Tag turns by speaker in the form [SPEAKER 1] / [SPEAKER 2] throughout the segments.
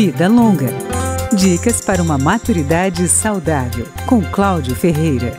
[SPEAKER 1] Vida Longa. Dicas para uma maturidade saudável, com Cláudio Ferreira.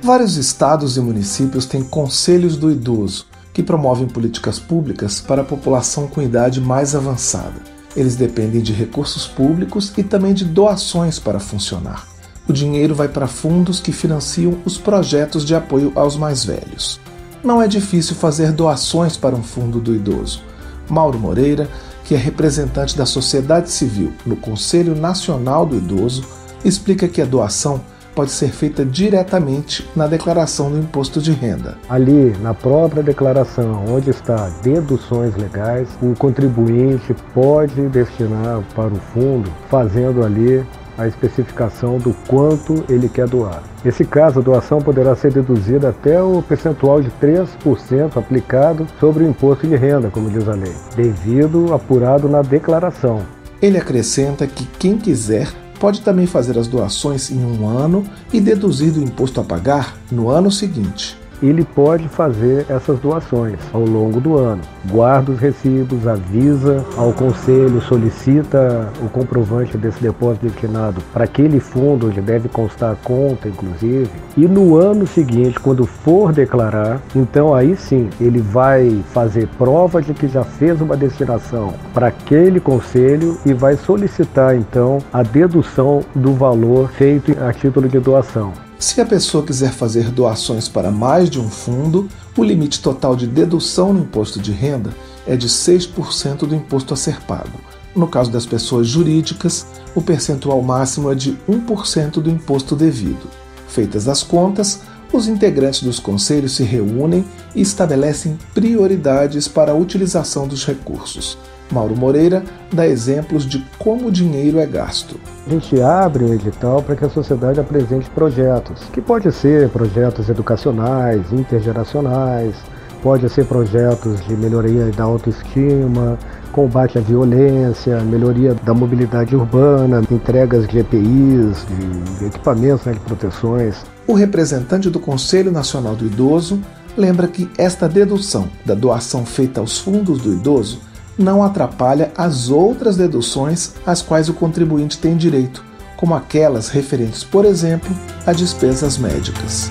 [SPEAKER 2] Vários estados e municípios têm conselhos do idoso, que promovem políticas públicas para a população com idade mais avançada. Eles dependem de recursos públicos e também de doações para funcionar. O dinheiro vai para fundos que financiam os projetos de apoio aos mais velhos. Não é difícil fazer doações para um fundo do idoso. Mauro Moreira, que é representante da sociedade civil no Conselho Nacional do Idoso, explica que a doação pode ser feita diretamente na declaração do imposto de renda.
[SPEAKER 3] Ali, na própria declaração, onde está deduções legais, o contribuinte pode destinar para o fundo, fazendo ali a especificação do quanto ele quer doar. Nesse caso, a doação poderá ser deduzida até o percentual de 3% aplicado sobre o imposto de renda, como diz a lei, devido apurado na declaração.
[SPEAKER 2] Ele acrescenta que quem quiser pode também fazer as doações em um ano e deduzir do imposto a pagar no ano seguinte
[SPEAKER 3] ele pode fazer essas doações ao longo do ano. Guarda os recibos, avisa ao conselho, solicita o comprovante desse depósito destinado para aquele fundo onde deve constar a conta, inclusive. E no ano seguinte, quando for declarar, então aí sim ele vai fazer prova de que já fez uma destinação para aquele conselho e vai solicitar então a dedução do valor feito a título de doação.
[SPEAKER 2] Se a pessoa quiser fazer doações para mais de um fundo, o limite total de dedução no imposto de renda é de 6% do imposto a ser pago. No caso das pessoas jurídicas, o percentual máximo é de 1% do imposto devido. Feitas as contas, os integrantes dos conselhos se reúnem e estabelecem prioridades para a utilização dos recursos. Mauro Moreira dá exemplos de como o dinheiro é gasto.
[SPEAKER 3] A gente abre um edital para que a sociedade apresente projetos, que pode ser projetos educacionais, intergeracionais, pode ser projetos de melhoria da autoestima, combate à violência, melhoria da mobilidade urbana, entregas de EPIs, de equipamentos né, de proteções.
[SPEAKER 2] O representante do Conselho Nacional do Idoso lembra que esta dedução da doação feita aos fundos do idoso não atrapalha as outras deduções às quais o contribuinte tem direito, como aquelas referentes, por exemplo, a despesas médicas.